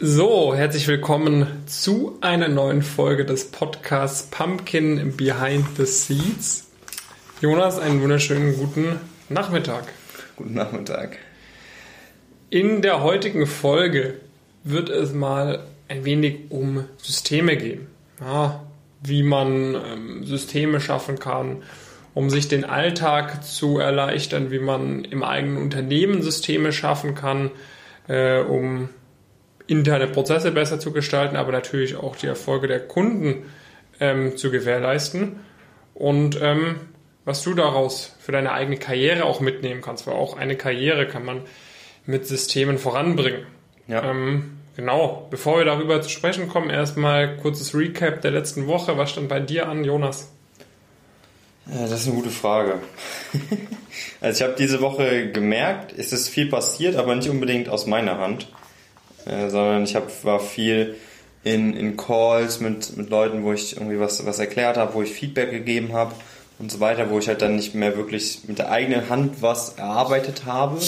So, herzlich willkommen zu einer neuen Folge des Podcasts Pumpkin Behind the Seeds. Jonas, einen wunderschönen guten Nachmittag. Guten Nachmittag. In der heutigen Folge wird es mal ein wenig um Systeme gehen. Ja, wie man ähm, Systeme schaffen kann, um sich den Alltag zu erleichtern, wie man im eigenen Unternehmen Systeme schaffen kann, äh, um interne Prozesse besser zu gestalten, aber natürlich auch die Erfolge der Kunden ähm, zu gewährleisten. Und ähm, was du daraus für deine eigene Karriere auch mitnehmen kannst, weil auch eine Karriere kann man mit Systemen voranbringen. Ja. Ähm, genau, bevor wir darüber zu sprechen kommen, erstmal kurzes Recap der letzten Woche. Was stand bei dir an, Jonas? Ja, das ist eine gute Frage. also ich habe diese Woche gemerkt, es ist viel passiert, aber nicht unbedingt aus meiner Hand. Äh, sondern ich hab, war viel in, in Calls mit, mit Leuten, wo ich irgendwie was, was erklärt habe, wo ich Feedback gegeben habe und so weiter, wo ich halt dann nicht mehr wirklich mit der eigenen Hand was erarbeitet habe,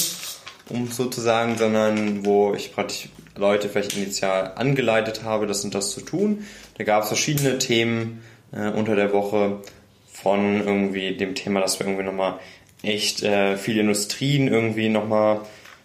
um sozusagen, sondern wo ich praktisch Leute vielleicht initial angeleitet habe, das und das zu tun. Da gab es verschiedene Themen äh, unter der Woche von irgendwie dem Thema, dass wir irgendwie nochmal echt äh, viele Industrien irgendwie nochmal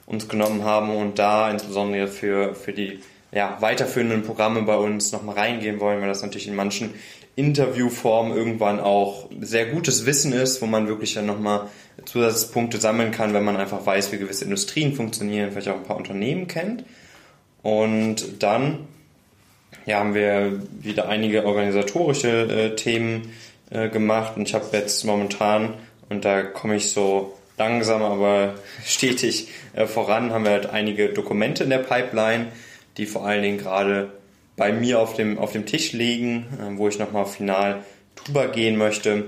uns genommen haben und da insbesondere für, für die ja, weiterführenden Programme bei uns nochmal reingehen wollen, weil das natürlich in manchen Interviewformen irgendwann auch sehr gutes Wissen ist, wo man wirklich dann nochmal Zusatzpunkte sammeln kann, wenn man einfach weiß, wie gewisse Industrien funktionieren, vielleicht auch ein paar Unternehmen kennt. Und dann ja, haben wir wieder einige organisatorische äh, Themen äh, gemacht und ich habe jetzt momentan, und da komme ich so langsam, aber stetig äh, voran. Haben wir halt einige Dokumente in der Pipeline, die vor allen Dingen gerade bei mir auf dem, auf dem Tisch liegen, äh, wo ich nochmal final drüber gehen möchte.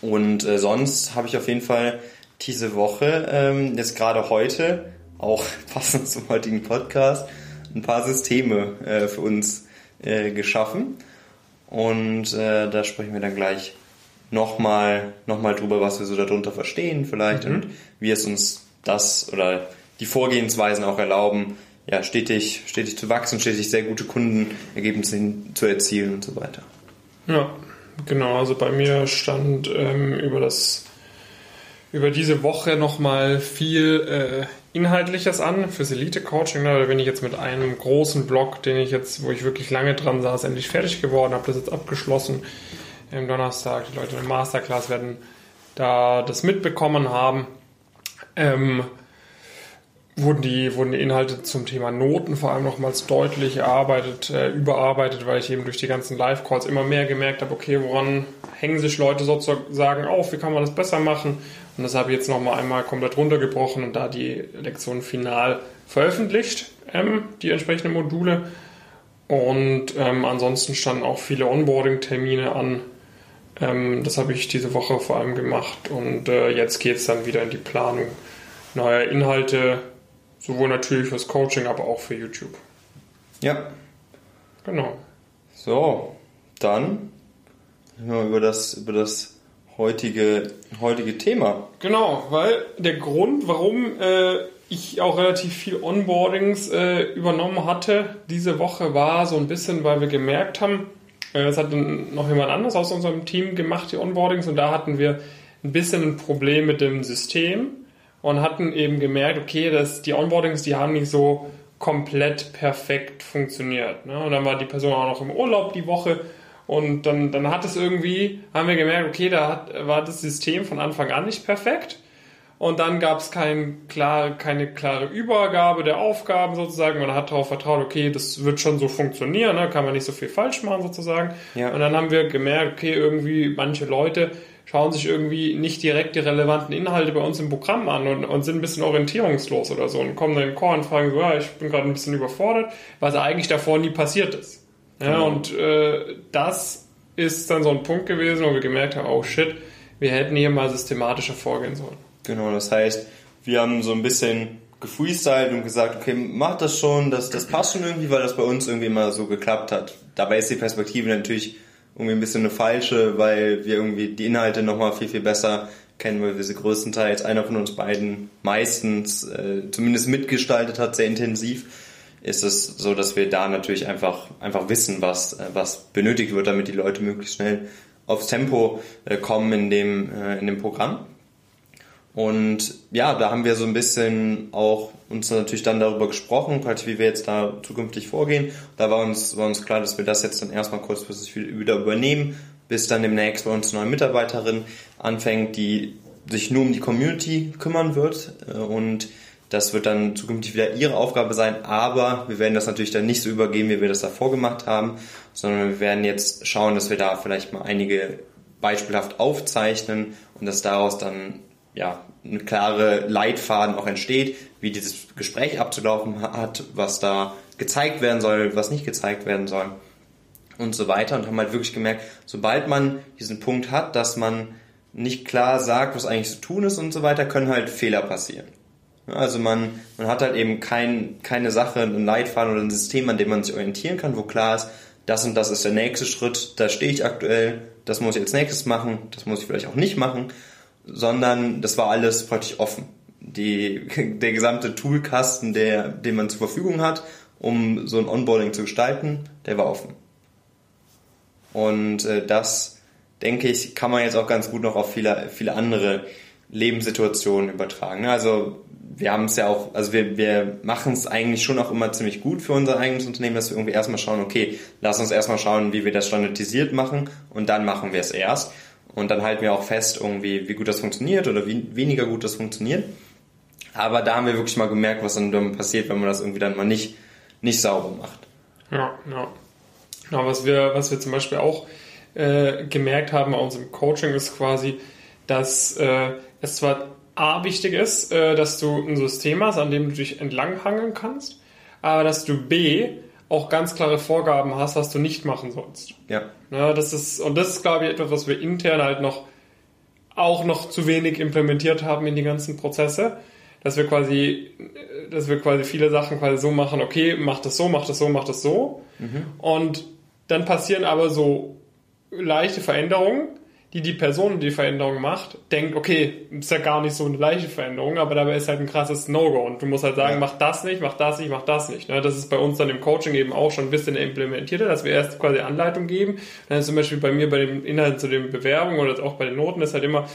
Und äh, sonst habe ich auf jeden Fall diese Woche, ähm, jetzt gerade heute, auch passend zum heutigen Podcast, ein paar Systeme für uns geschaffen. Und äh, da sprechen wir dann gleich nochmal noch mal drüber, was wir so darunter verstehen vielleicht mhm. und wie es uns das oder die Vorgehensweisen auch erlauben, ja, stetig, stetig zu wachsen, stetig sehr gute Kundenergebnisse zu erzielen und so weiter. Ja, genau. Also bei mir stand ähm, über das über diese Woche nochmal viel äh, Inhaltliches an fürs Elite-Coaching. Da bin ich jetzt mit einem großen Blog, den ich jetzt, wo ich wirklich lange dran saß, endlich fertig geworden, habe das jetzt abgeschlossen am Donnerstag. Die Leute in der Masterclass werden da das mitbekommen haben. Ähm, wurden die, wurden die Inhalte zum Thema Noten vor allem nochmals deutlich erarbeitet, äh, überarbeitet, weil ich eben durch die ganzen Live-Calls immer mehr gemerkt habe, okay, woran hängen sich Leute sozusagen auf, wie kann man das besser machen? Und das habe ich jetzt nochmal einmal komplett runtergebrochen und da die Lektion final veröffentlicht, ähm, die entsprechenden Module. Und ähm, ansonsten standen auch viele Onboarding-Termine an, ähm, das habe ich diese Woche vor allem gemacht und äh, jetzt geht es dann wieder in die Planung neuer Inhalte, sowohl natürlich fürs Coaching, aber auch für YouTube. Ja. Genau. So, dann über das, über das heutige, heutige Thema. Genau, weil der Grund, warum äh, ich auch relativ viel Onboardings äh, übernommen hatte diese Woche, war so ein bisschen, weil wir gemerkt haben, das hat dann noch jemand anderes aus unserem Team gemacht, die Onboardings, und da hatten wir ein bisschen ein Problem mit dem System und hatten eben gemerkt, okay, dass die Onboardings, die haben nicht so komplett perfekt funktioniert. Ne? Und dann war die Person auch noch im Urlaub die Woche und dann, dann hat es irgendwie, haben wir gemerkt, okay, da hat, war das System von Anfang an nicht perfekt und dann gab es kein, klar, keine klare Übergabe der Aufgaben sozusagen. Man hat darauf vertraut, okay, das wird schon so funktionieren, ne? kann man nicht so viel falsch machen sozusagen. Ja. Und dann haben wir gemerkt, okay, irgendwie manche Leute schauen sich irgendwie nicht direkt die relevanten Inhalte bei uns im Programm an und, und sind ein bisschen orientierungslos oder so und kommen dann in den Call und fragen so, ja, ich bin gerade ein bisschen überfordert, was eigentlich davor nie passiert ist. Ja, genau. Und äh, das ist dann so ein Punkt gewesen, wo wir gemerkt haben, oh shit, wir hätten hier mal systematischer vorgehen sollen. Genau, das heißt, wir haben so ein bisschen gefreestylt und gesagt, okay, mach das schon, das, das passt schon irgendwie, weil das bei uns irgendwie immer so geklappt hat. Dabei ist die Perspektive natürlich irgendwie ein bisschen eine falsche, weil wir irgendwie die Inhalte nochmal viel, viel besser kennen, weil wir sie größtenteils, einer von uns beiden meistens äh, zumindest mitgestaltet hat, sehr intensiv ist es so, dass wir da natürlich einfach, einfach wissen, was, äh, was benötigt wird, damit die Leute möglichst schnell aufs Tempo äh, kommen in dem, äh, in dem Programm. Und ja, da haben wir so ein bisschen auch uns natürlich dann darüber gesprochen, wie wir jetzt da zukünftig vorgehen. Da war uns, war uns klar, dass wir das jetzt dann erstmal kurzfristig wieder übernehmen, bis dann demnächst bei uns eine neue Mitarbeiterin anfängt, die sich nur um die Community kümmern wird und das wird dann zukünftig wieder ihre Aufgabe sein, aber wir werden das natürlich dann nicht so übergeben, wie wir das davor gemacht haben, sondern wir werden jetzt schauen, dass wir da vielleicht mal einige beispielhaft aufzeichnen und dass daraus dann ja eine klare Leitfaden auch entsteht, wie dieses Gespräch abzulaufen hat, was da gezeigt werden soll, was nicht gezeigt werden soll und so weiter und haben halt wirklich gemerkt, sobald man diesen Punkt hat, dass man nicht klar sagt, was eigentlich zu tun ist und so weiter, können halt Fehler passieren. Also man, man hat halt eben kein, keine Sache, einen Leitfaden oder ein System, an dem man sich orientieren kann, wo klar ist, das und das ist der nächste Schritt, da stehe ich aktuell, das muss ich als nächstes machen, das muss ich vielleicht auch nicht machen, sondern das war alles praktisch offen. Die, der gesamte Toolkasten, der, den man zur Verfügung hat, um so ein Onboarding zu gestalten, der war offen. Und äh, das, denke ich, kann man jetzt auch ganz gut noch auf viele, viele andere Lebenssituationen übertragen. Ne? Also wir haben es ja auch, also wir, wir machen es eigentlich schon auch immer ziemlich gut für unser eigenes Unternehmen, dass wir irgendwie erstmal schauen, okay, lass uns erstmal schauen, wie wir das standardisiert machen und dann machen wir es erst. Und dann halten wir auch fest, irgendwie, wie gut das funktioniert oder wie weniger gut das funktioniert. Aber da haben wir wirklich mal gemerkt, was dann passiert, wenn man das irgendwie dann mal nicht, nicht sauber macht. Ja, ja. ja was, wir, was wir zum Beispiel auch äh, gemerkt haben bei unserem Coaching ist quasi, dass äh, es zwar A wichtig ist, äh, dass du ein System hast, an dem du dich entlanghangeln kannst, aber dass du B auch ganz klare Vorgaben hast, was du nicht machen sollst. Ja. ja das ist, und das ist, glaube ich, etwas, was wir intern halt noch auch noch zu wenig implementiert haben in die ganzen Prozesse, dass wir quasi, dass wir quasi viele Sachen quasi so machen, okay, mach das so, mach das so, mach das so. Mhm. Und dann passieren aber so leichte Veränderungen, die die Person, die Veränderung macht, denkt, okay, ist ja gar nicht so eine leichte Veränderung, aber dabei ist halt ein krasses No-Go und du musst halt sagen, ja. mach das nicht, mach das nicht, mach das nicht. Ne? Das ist bei uns dann im Coaching eben auch schon ein bisschen implementiert, dass wir erst quasi Anleitung geben. Dann ist zum Beispiel bei mir bei den Inhalten zu den Bewerbungen oder auch bei den Noten ist halt immer,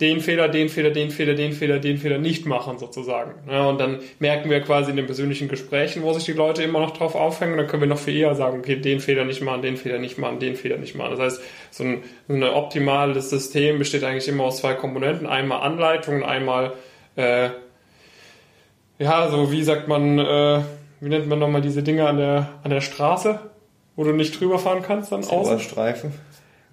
den Fehler, den Fehler, den Fehler, den Fehler, den Fehler nicht machen sozusagen. Ja, und dann merken wir quasi in den persönlichen Gesprächen, wo sich die Leute immer noch drauf aufhängen, dann können wir noch viel eher sagen, okay, den Fehler nicht machen, den Fehler nicht machen, den Fehler nicht machen. Das heißt, so ein, so ein optimales System besteht eigentlich immer aus zwei Komponenten. Einmal Anleitung und einmal, äh, ja, so wie sagt man, äh, wie nennt man nochmal diese Dinge an der, an der Straße, wo du nicht drüber fahren kannst dann außen? Streifen.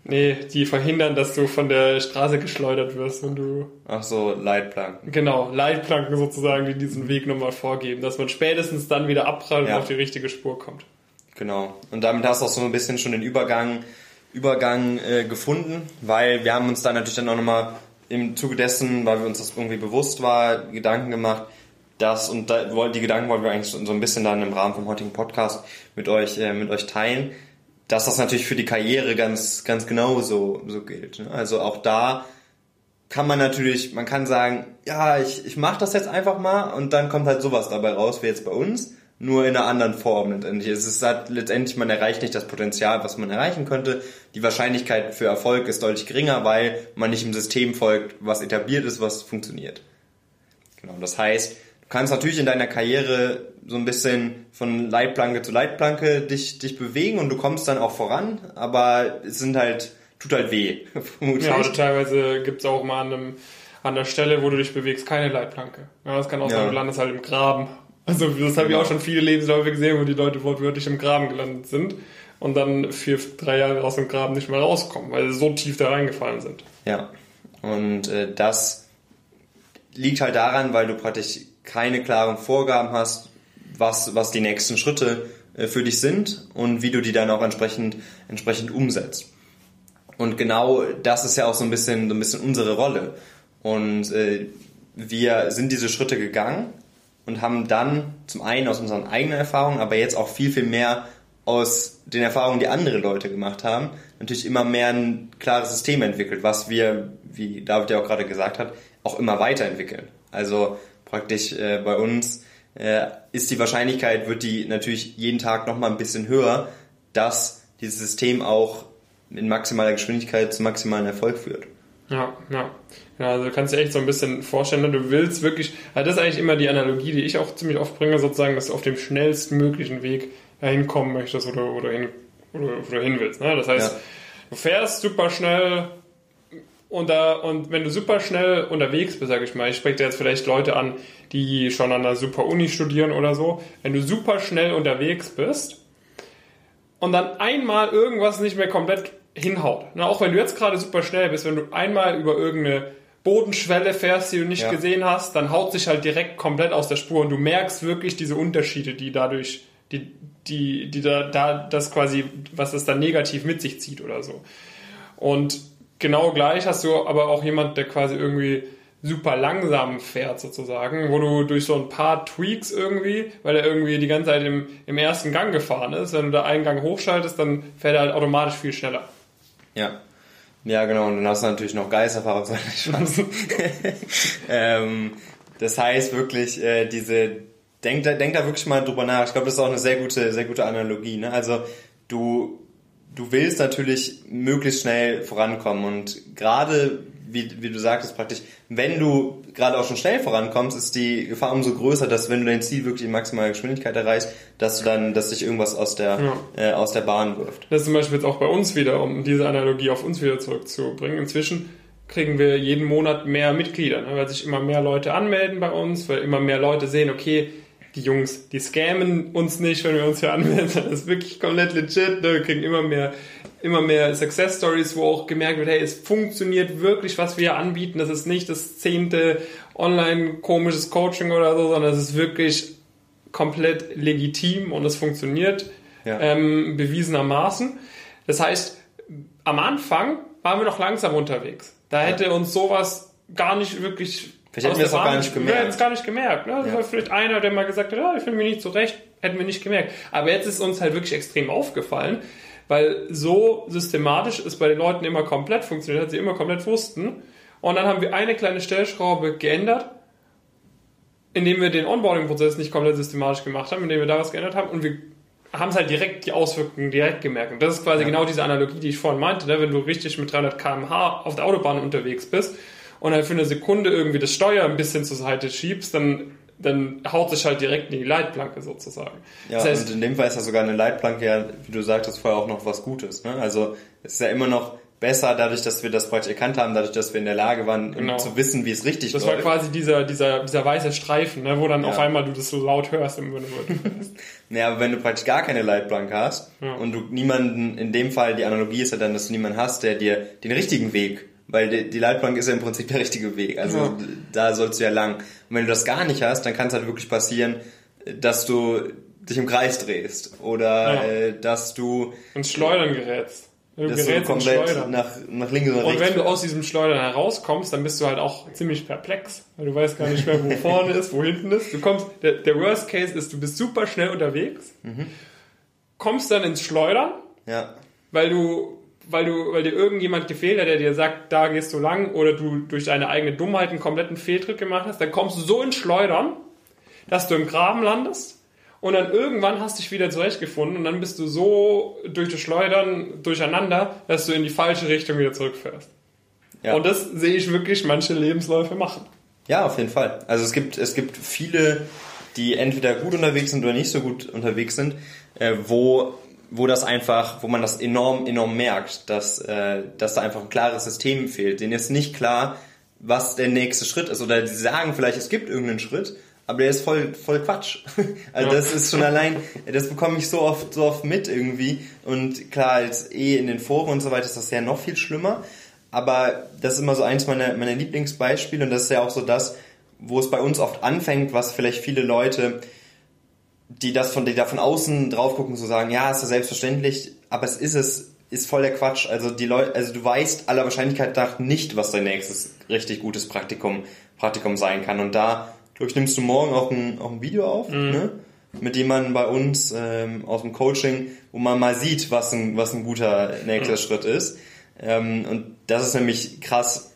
Nee, die verhindern, dass du von der Straße geschleudert wirst, wenn du. Ach so, Leitplanken. Genau, Leitplanken sozusagen, die diesen Weg nochmal vorgeben, dass man spätestens dann wieder abprallt ja. und auf die richtige Spur kommt. Genau. Und damit hast du auch so ein bisschen schon den Übergang, Übergang äh, gefunden, weil wir haben uns dann natürlich dann auch nochmal im Zuge dessen, weil wir uns das irgendwie bewusst war, Gedanken gemacht, das und da, die Gedanken wollen wir eigentlich so ein bisschen dann im Rahmen vom heutigen Podcast mit euch, äh, mit euch teilen dass das natürlich für die Karriere ganz, ganz genau so, so gilt. Ne? Also auch da kann man natürlich, man kann sagen, ja, ich, ich mache das jetzt einfach mal und dann kommt halt sowas dabei raus, wie jetzt bei uns, nur in einer anderen Form letztendlich. Es ist halt letztendlich, man erreicht nicht das Potenzial, was man erreichen könnte. Die Wahrscheinlichkeit für Erfolg ist deutlich geringer, weil man nicht im System folgt, was etabliert ist, was funktioniert. Genau, das heißt, kannst natürlich in deiner Karriere so ein bisschen von Leitplanke zu Leitplanke dich, dich bewegen und du kommst dann auch voran, aber es sind halt, tut halt weh. ja, oder teilweise gibt's auch mal an, einem, an der Stelle, wo du dich bewegst, keine Leitplanke. Ja, das kann auch ja. sein, du landest halt im Graben. Also das habe ich auch schon viele Lebensläufe gesehen, wo die Leute wortwörtlich im Graben gelandet sind und dann vier, drei Jahre aus dem Graben nicht mehr rauskommen, weil sie so tief da reingefallen sind. Ja, und äh, das liegt halt daran, weil du praktisch keine klaren Vorgaben hast, was, was die nächsten Schritte äh, für dich sind und wie du die dann auch entsprechend, entsprechend umsetzt. Und genau das ist ja auch so ein bisschen, so ein bisschen unsere Rolle. Und äh, wir sind diese Schritte gegangen und haben dann zum einen aus unseren eigenen Erfahrungen, aber jetzt auch viel, viel mehr aus den Erfahrungen, die andere Leute gemacht haben, natürlich immer mehr ein klares System entwickelt, was wir, wie David ja auch gerade gesagt hat, auch immer weiterentwickeln. Also praktisch äh, bei uns äh, ist die Wahrscheinlichkeit, wird die natürlich jeden Tag nochmal ein bisschen höher, dass dieses System auch in maximaler Geschwindigkeit zu maximalen Erfolg führt. Ja, ja. Ja, also du kannst dir echt so ein bisschen vorstellen, ne? du willst wirklich, also das ist eigentlich immer die Analogie, die ich auch ziemlich oft bringe, sozusagen, dass du auf dem schnellstmöglichen Weg hinkommen möchtest oder, oder, hin, oder, oder hin willst. Ne? Das heißt, ja. du fährst super schnell und, da, und wenn du super schnell unterwegs bist, sage ich mal, ich spreche da jetzt vielleicht Leute an, die schon an einer super Uni studieren oder so, wenn du super schnell unterwegs bist und dann einmal irgendwas nicht mehr komplett hinhaut. Na, auch wenn du jetzt gerade super schnell bist, wenn du einmal über irgendeine Bodenschwelle fährst, die du nicht ja. gesehen hast, dann haut sich halt direkt komplett aus der Spur und du merkst wirklich diese Unterschiede, die dadurch, die, die, die da, da, das quasi, was das dann negativ mit sich zieht oder so. Und genau gleich hast du aber auch jemand, der quasi irgendwie super langsam fährt sozusagen, wo du durch so ein paar Tweaks irgendwie, weil er irgendwie die ganze Zeit im, im ersten Gang gefahren ist, wenn du da einen Gang hochschaltest, dann fährt er halt automatisch viel schneller. Ja. Ja, genau. Und dann hast du natürlich noch Geisterfahrer auf seiner Chance. ähm, das heißt wirklich, äh, diese, denk da, denk da wirklich mal drüber nach. Ich glaube, das ist auch eine sehr gute, sehr gute Analogie. Ne? Also du, du willst natürlich möglichst schnell vorankommen und gerade wie, wie du sagtest, praktisch, wenn du gerade auch schon schnell vorankommst, ist die Gefahr umso größer, dass wenn du dein Ziel wirklich in maximaler Geschwindigkeit erreichst, dass du dann, dass sich irgendwas aus der, ja. äh, aus der Bahn wirft. Das ist zum Beispiel jetzt auch bei uns wieder, um diese Analogie auf uns wieder zurückzubringen. Inzwischen kriegen wir jeden Monat mehr Mitglieder, ne, weil sich immer mehr Leute anmelden bei uns, weil immer mehr Leute sehen, okay, die Jungs, die scammen uns nicht, wenn wir uns hier anmelden. Das ist wirklich komplett legit. Ne? Wir kriegen immer mehr immer mehr Success Stories, wo auch gemerkt wird, hey, es funktioniert wirklich, was wir anbieten. Das ist nicht das zehnte online komisches Coaching oder so, sondern es ist wirklich komplett legitim und es funktioniert ja. ähm, bewiesenermaßen. Das heißt, am Anfang waren wir noch langsam unterwegs. Da hätte uns sowas gar nicht wirklich Vielleicht hätten wir es auch gar nicht gemerkt. Wir hätten es gar nicht gemerkt. Ne? Ja. vielleicht einer, der mal gesagt hat, oh, ich finde mich nicht zurecht, hätten wir nicht gemerkt. Aber jetzt ist uns halt wirklich extrem aufgefallen, weil so systematisch es bei den Leuten immer komplett funktioniert hat, sie immer komplett wussten. Und dann haben wir eine kleine Stellschraube geändert, indem wir den Onboarding-Prozess nicht komplett systematisch gemacht haben, indem wir da was geändert haben und wir haben es halt direkt die Auswirkungen direkt gemerkt. Und das ist quasi ja. genau diese Analogie, die ich vorhin meinte, ne? wenn du richtig mit 300 km/h auf der Autobahn unterwegs bist und halt für eine Sekunde irgendwie das Steuer ein bisschen zur Seite schiebst, dann dann haut sich halt direkt in die Leitplanke sozusagen. Ja, das heißt, und in dem Fall ist ja sogar eine Leitplanke ja, wie du sagtest, vorher auch noch was Gutes. Ne? Also es ist ja immer noch besser, dadurch, dass wir das praktisch erkannt haben, dadurch, dass wir in der Lage waren, genau. zu wissen, wie es richtig das läuft. Das war quasi dieser, dieser, dieser weiße Streifen, ne, wo dann ja. auf einmal du das so laut hörst im Grunde. naja, aber wenn du praktisch gar keine Leitplanke hast ja. und du niemanden, in dem Fall, die Analogie ist ja dann, dass du niemanden hast, der dir den richtigen Weg weil die, die Leitplanke ist ja im Prinzip der richtige Weg. Also ja. da sollst du ja lang. Und wenn du das gar nicht hast, dann kann es halt wirklich passieren, dass du dich im Kreis drehst oder ja. äh, dass du ins Schleudern gerätst. Du dass du komplett nach, nach links oder rechts. Und wenn du aus diesem Schleudern herauskommst, dann bist du halt auch ziemlich perplex, weil du weißt gar nicht mehr, wo vorne ist, wo hinten ist. Du kommst, der, der Worst Case ist, du bist super schnell unterwegs, mhm. kommst dann ins Schleudern, ja. weil du weil du, weil dir irgendjemand gefehlt hat, der dir sagt, da gehst du lang, oder du durch deine eigene Dummheit einen kompletten Fehltritt gemacht hast, dann kommst du so ins Schleudern, dass du im Graben landest und dann irgendwann hast du dich wieder zurechtgefunden und dann bist du so durch das Schleudern durcheinander, dass du in die falsche Richtung wieder zurückfährst. Ja. Und das sehe ich wirklich manche Lebensläufe machen. Ja, auf jeden Fall. Also es gibt, es gibt viele, die entweder gut unterwegs sind oder nicht so gut unterwegs sind, äh, wo wo das einfach, wo man das enorm, enorm merkt, dass, äh, dass da einfach ein klares System fehlt. Denen ist nicht klar, was der nächste Schritt ist. Oder sie sagen vielleicht, es gibt irgendeinen Schritt, aber der ist voll, voll Quatsch. Also ja. das ist schon allein, das bekomme ich so oft, so oft mit irgendwie. Und klar, als eh in den Foren und so weiter ist das ja noch viel schlimmer. Aber das ist immer so eins meiner, meiner Lieblingsbeispiele und das ist ja auch so das, wo es bei uns oft anfängt, was vielleicht viele Leute die das von, die da von außen drauf gucken, so sagen, ja, ist ja selbstverständlich, aber es ist es, ist voll der Quatsch. Also die Leute, also du weißt aller Wahrscheinlichkeit nach nicht, was dein nächstes richtig gutes Praktikum, Praktikum sein kann. Und da, glaube ich, nimmst du morgen auch ein, auch ein Video auf, mhm. ne? Mit jemandem bei uns ähm, aus dem Coaching, wo man mal sieht, was ein, was ein guter nächster mhm. Schritt ist. Ähm, und das ist nämlich krass,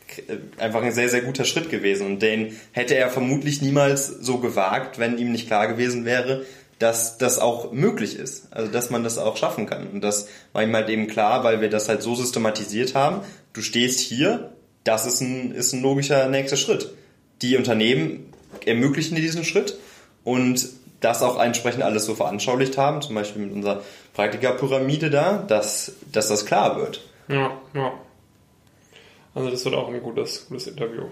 einfach ein sehr, sehr guter Schritt gewesen. Und den hätte er vermutlich niemals so gewagt, wenn ihm nicht klar gewesen wäre, dass das auch möglich ist. Also dass man das auch schaffen kann. Und das war ihm halt eben klar, weil wir das halt so systematisiert haben. Du stehst hier, das ist ein, ist ein logischer nächster Schritt. Die Unternehmen ermöglichen dir diesen Schritt und das auch entsprechend alles so veranschaulicht haben, zum Beispiel mit unserer Praktikerpyramide da, dass, dass das klar wird. Ja, ja. Also das wird auch ein gutes, gutes Interview.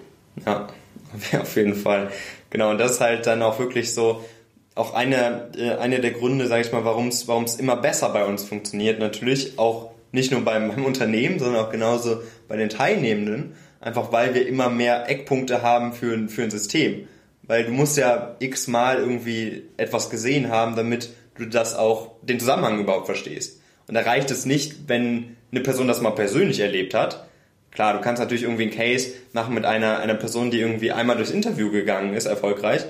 Ja, auf jeden Fall. Genau, und das ist halt dann auch wirklich so, auch eine, äh, eine der Gründe, sage ich mal, warum es warum es immer besser bei uns funktioniert. Natürlich auch nicht nur beim, beim Unternehmen, sondern auch genauso bei den Teilnehmenden. Einfach weil wir immer mehr Eckpunkte haben für, für ein System. Weil du musst ja x-mal irgendwie etwas gesehen haben, damit du das auch, den Zusammenhang überhaupt verstehst. Und da reicht es nicht, wenn eine Person das mal persönlich erlebt hat. Klar, du kannst natürlich irgendwie einen Case machen mit einer, einer Person, die irgendwie einmal durchs Interview gegangen ist, erfolgreich.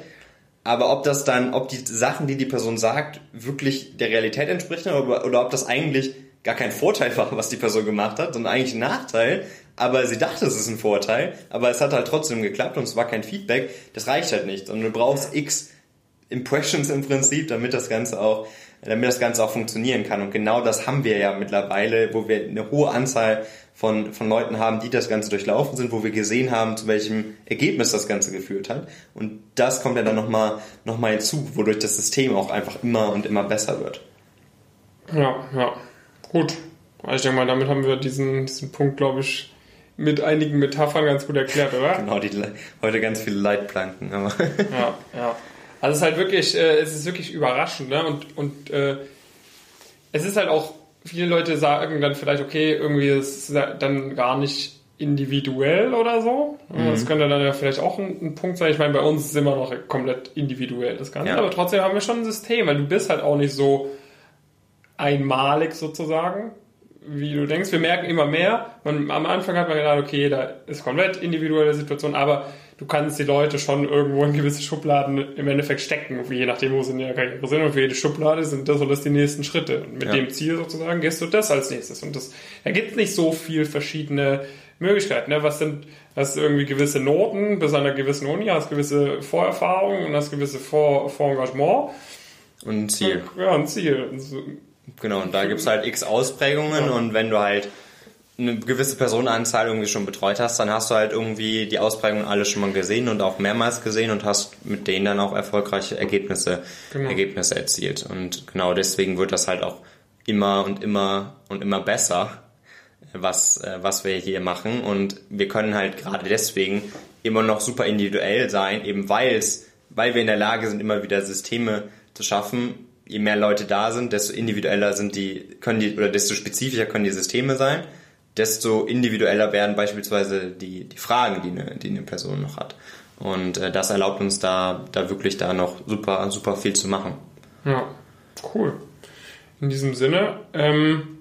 Aber ob das dann, ob die Sachen, die die Person sagt, wirklich der Realität entsprechen oder, oder ob das eigentlich gar kein Vorteil war, was die Person gemacht hat, sondern eigentlich ein Nachteil, aber sie dachte, es ist ein Vorteil, aber es hat halt trotzdem geklappt und es war kein Feedback, das reicht halt nicht. Und du brauchst x Impressions im Prinzip, damit das Ganze auch, damit das Ganze auch funktionieren kann. Und genau das haben wir ja mittlerweile, wo wir eine hohe Anzahl von, von Leuten haben, die das Ganze durchlaufen sind, wo wir gesehen haben, zu welchem Ergebnis das Ganze geführt hat. Und das kommt ja dann nochmal noch mal hinzu, wodurch das System auch einfach immer und immer besser wird. Ja, ja. Gut. Ich denke mal, damit haben wir diesen, diesen Punkt, glaube ich, mit einigen Metaphern ganz gut erklärt, oder? Genau, die, heute ganz viele Leitplanken. Aber ja, ja. Also es ist halt wirklich, äh, es ist wirklich überraschend, ne? Und, und äh, es ist halt auch, viele Leute sagen dann vielleicht, okay, irgendwie ist es dann gar nicht individuell oder so. Mhm. Das könnte dann ja vielleicht auch ein, ein, Punkt sein. Ich meine, bei uns ist immer noch komplett individuell das Ganze, ja. aber trotzdem haben wir schon ein System, weil du bist halt auch nicht so einmalig sozusagen wie du denkst. Wir merken immer mehr. Man, am Anfang hat man gedacht, okay, da ist komplett individuelle Situation, aber du kannst die Leute schon irgendwo in gewisse Schubladen im Endeffekt stecken, je nachdem, wo sie in der Karriere sind. Und für jede Schublade sind das und das die nächsten Schritte. Und mit ja. dem Ziel sozusagen gehst du das als nächstes. Und das, da gibt es nicht so viel verschiedene Möglichkeiten. Ne? Was sind, hast irgendwie gewisse Noten bis an einer gewissen Uni, hast gewisse Vorerfahrungen und hast gewisse Vor Vorengagement. Und ein Ziel. Ja, ein Ziel. Genau, und da gibt's halt x Ausprägungen ja. und wenn du halt eine gewisse Personenanzahl irgendwie schon betreut hast, dann hast du halt irgendwie die Ausprägungen alle schon mal gesehen und auch mehrmals gesehen und hast mit denen dann auch erfolgreiche Ergebnisse, genau. Ergebnisse erzielt. Und genau deswegen wird das halt auch immer und immer und immer besser, was, äh, was wir hier machen. Und wir können halt gerade deswegen immer noch super individuell sein, eben weil es, weil wir in der Lage sind, immer wieder Systeme zu schaffen, je mehr Leute da sind, desto individueller sind die, können die, oder desto spezifischer können die Systeme sein, desto individueller werden beispielsweise die, die Fragen, die eine, die eine Person noch hat. Und äh, das erlaubt uns da, da wirklich da noch super, super viel zu machen. Ja, cool. In diesem Sinne, ähm,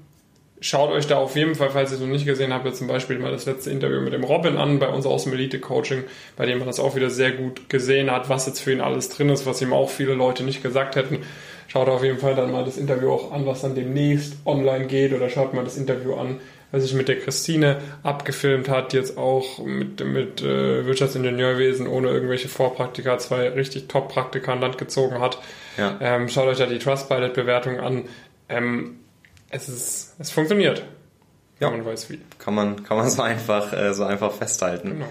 schaut euch da auf jeden Fall, falls ihr es noch nicht gesehen habt, zum Beispiel mal das letzte Interview mit dem Robin an bei uns aus dem Elite Coaching, bei dem man das auch wieder sehr gut gesehen hat, was jetzt für ihn alles drin ist, was ihm auch viele Leute nicht gesagt hätten. Schaut auf jeden Fall dann mal das Interview auch an, was dann demnächst online geht oder schaut mal das Interview an, was sich mit der Christine abgefilmt hat, die jetzt auch mit, mit äh, Wirtschaftsingenieurwesen ohne irgendwelche Vorpraktika zwei richtig Top-Praktika an Land gezogen hat. Ja. Ähm, schaut euch da die Trustpilot-Bewertung an. Ähm, es ist, es funktioniert. Ja, man weiß wie. Kann man, kann man so einfach, äh, so einfach festhalten. Genau.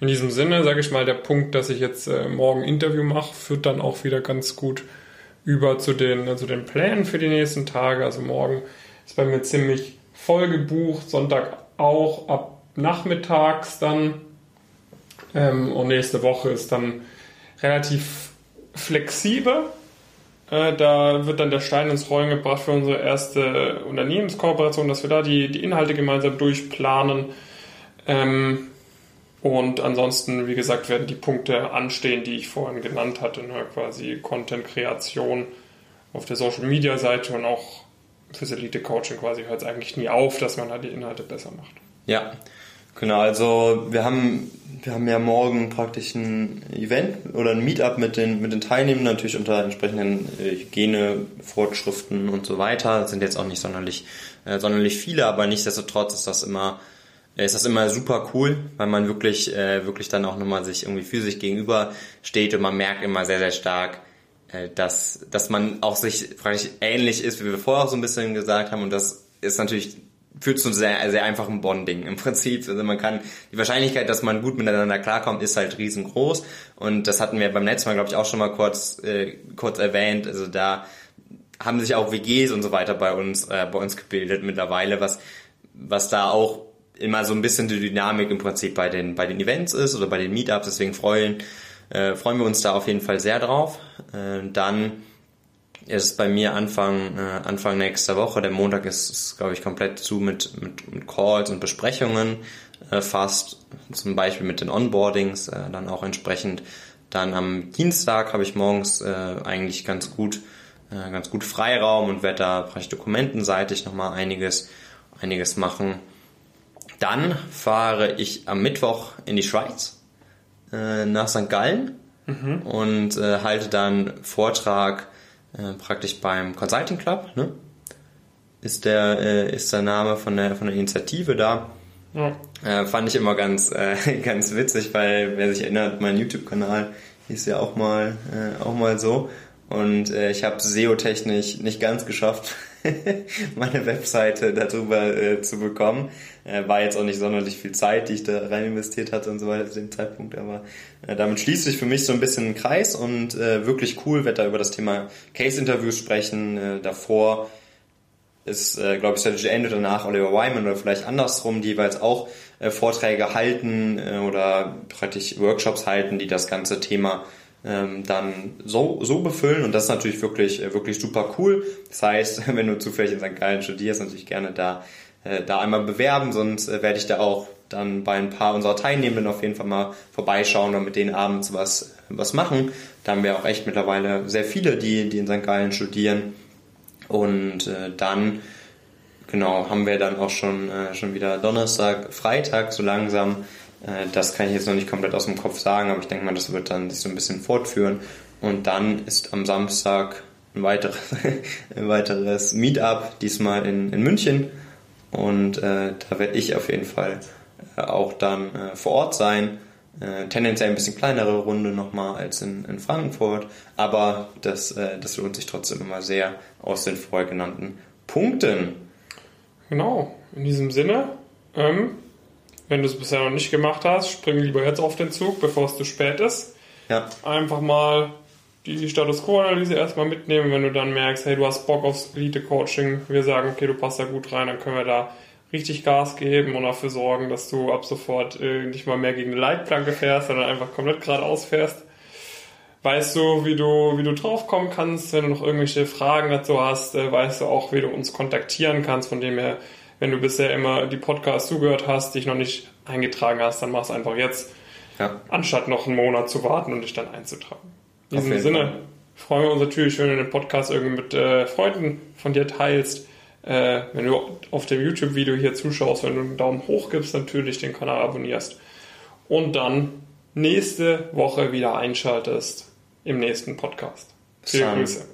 In diesem Sinne, sage ich mal, der Punkt, dass ich jetzt äh, morgen Interview mache, führt dann auch wieder ganz gut über zu den, also den Plänen für die nächsten Tage. Also morgen ist bei mir ziemlich voll gebucht, Sonntag auch ab nachmittags dann. Ähm, und nächste Woche ist dann relativ flexibel. Äh, da wird dann der Stein ins Rollen gebracht für unsere erste Unternehmenskooperation, dass wir da die, die Inhalte gemeinsam durchplanen. Ähm, und ansonsten, wie gesagt, werden die Punkte anstehen, die ich vorhin genannt hatte, ne? quasi Content-Kreation auf der Social-Media-Seite und auch fürs Elite-Coaching quasi hört es eigentlich nie auf, dass man halt die Inhalte besser macht. Ja, genau. Also wir haben, wir haben ja morgen praktisch ein Event oder ein Meetup mit den, mit den Teilnehmern, natürlich unter entsprechenden äh, Hygienevorschriften und so weiter. Das sind jetzt auch nicht sonderlich, äh, sonderlich viele, aber nichtsdestotrotz ist das immer ist das immer super cool, weil man wirklich, äh, wirklich dann auch nochmal sich irgendwie physisch gegenüber steht und man merkt immer sehr, sehr stark, äh, dass, dass man auch sich praktisch ähnlich ist, wie wir vorher auch so ein bisschen gesagt haben und das ist natürlich führt zu sehr, sehr einfachen Bonding im Prinzip. Also man kann, die Wahrscheinlichkeit, dass man gut miteinander klarkommt, ist halt riesengroß. Und das hatten wir beim letzten Mal, glaube ich, auch schon mal kurz, äh, kurz erwähnt. Also da haben sich auch WGs und so weiter bei uns, äh, bei uns gebildet mittlerweile, was, was da auch immer so ein bisschen die Dynamik im Prinzip bei den, bei den Events ist oder bei den Meetups. Deswegen freuen, äh, freuen wir uns da auf jeden Fall sehr drauf. Äh, dann ist bei mir Anfang, äh, Anfang nächster Woche. Der Montag ist, ist glaube ich, komplett zu mit, mit, mit Calls und Besprechungen äh, fast. Zum Beispiel mit den Onboardings, äh, dann auch entsprechend. Dann am Dienstag habe ich morgens äh, eigentlich ganz gut, äh, ganz gut Freiraum und werde da vielleicht dokumentenseitig nochmal einiges, einiges machen. Dann fahre ich am Mittwoch in die Schweiz äh, nach St. Gallen mhm. und äh, halte dann Vortrag äh, praktisch beim Consulting Club, ne? Ist der, äh, ist der Name von der, von der Initiative da. Ja. Äh, fand ich immer ganz, ganz witzig, weil wer sich erinnert, mein YouTube-Kanal hieß ja auch mal, auch mal so. Und ich habe SEO-technisch nicht ganz geschafft, meine Webseite darüber äh, zu bekommen. Äh, war jetzt auch nicht sonderlich viel Zeit, die ich da rein investiert hatte und so weiter zu dem Zeitpunkt, aber äh, damit schließt sich für mich so ein bisschen ein Kreis und äh, wirklich cool, wird da über das Thema Case-Interviews sprechen. Äh, davor ist, äh, glaube ich, Strategy End oder danach Oliver Wyman oder vielleicht andersrum, die jeweils auch äh, Vorträge halten oder praktisch Workshops halten, die das ganze Thema ähm, dann so, so befüllen und das ist natürlich wirklich, äh, wirklich super cool. Das heißt, wenn du zufällig in St. Gallen studierst, natürlich gerne da, äh, da einmal bewerben, sonst äh, werde ich da auch dann bei ein paar unserer Teilnehmenden auf jeden Fall mal vorbeischauen und mit denen abends was, was machen. Da haben wir auch echt mittlerweile sehr viele, die, die in St. Gallen studieren. Und dann, genau, haben wir dann auch schon, schon wieder Donnerstag, Freitag so langsam das kann ich jetzt noch nicht komplett aus dem Kopf sagen, aber ich denke mal, das wird dann sich so ein bisschen fortführen. Und dann ist am Samstag ein weiteres, ein weiteres Meetup, diesmal in, in München. Und äh, da werde ich auf jeden Fall äh, auch dann äh, vor Ort sein. Äh, tendenziell ein bisschen kleinere Runde nochmal als in, in Frankfurt, aber das, äh, das lohnt sich trotzdem immer sehr aus den vorher genannten Punkten. Genau, in diesem Sinne, ähm, wenn du es bisher noch nicht gemacht hast, spring lieber jetzt auf den Zug, bevor es zu spät ist. Ja. Einfach mal die Status Quo-Analyse erstmal mitnehmen. Wenn du dann merkst, hey, du hast Bock aufs Elite-Coaching, wir sagen, okay, du passt da gut rein, dann können wir da richtig Gas geben und dafür sorgen, dass du ab sofort äh, nicht mal mehr gegen eine Leitplanke fährst, sondern einfach komplett geradeaus fährst. Weißt du, wie du, wie du draufkommen kannst, wenn du noch irgendwelche Fragen dazu hast, äh, weißt du auch, wie du uns kontaktieren kannst, von dem her wenn du bisher immer die Podcasts zugehört hast, dich noch nicht eingetragen hast, dann mach es einfach jetzt, ja. anstatt noch einen Monat zu warten und dich dann einzutragen. In diesem Sinne Fall. freuen wir uns natürlich, wenn du den Podcast irgendwie mit äh, Freunden von dir teilst. Äh, wenn du auf dem YouTube-Video hier zuschaust, wenn du einen Daumen hoch gibst, natürlich den Kanal abonnierst und dann nächste Woche wieder einschaltest im nächsten Podcast. Viele Grüße.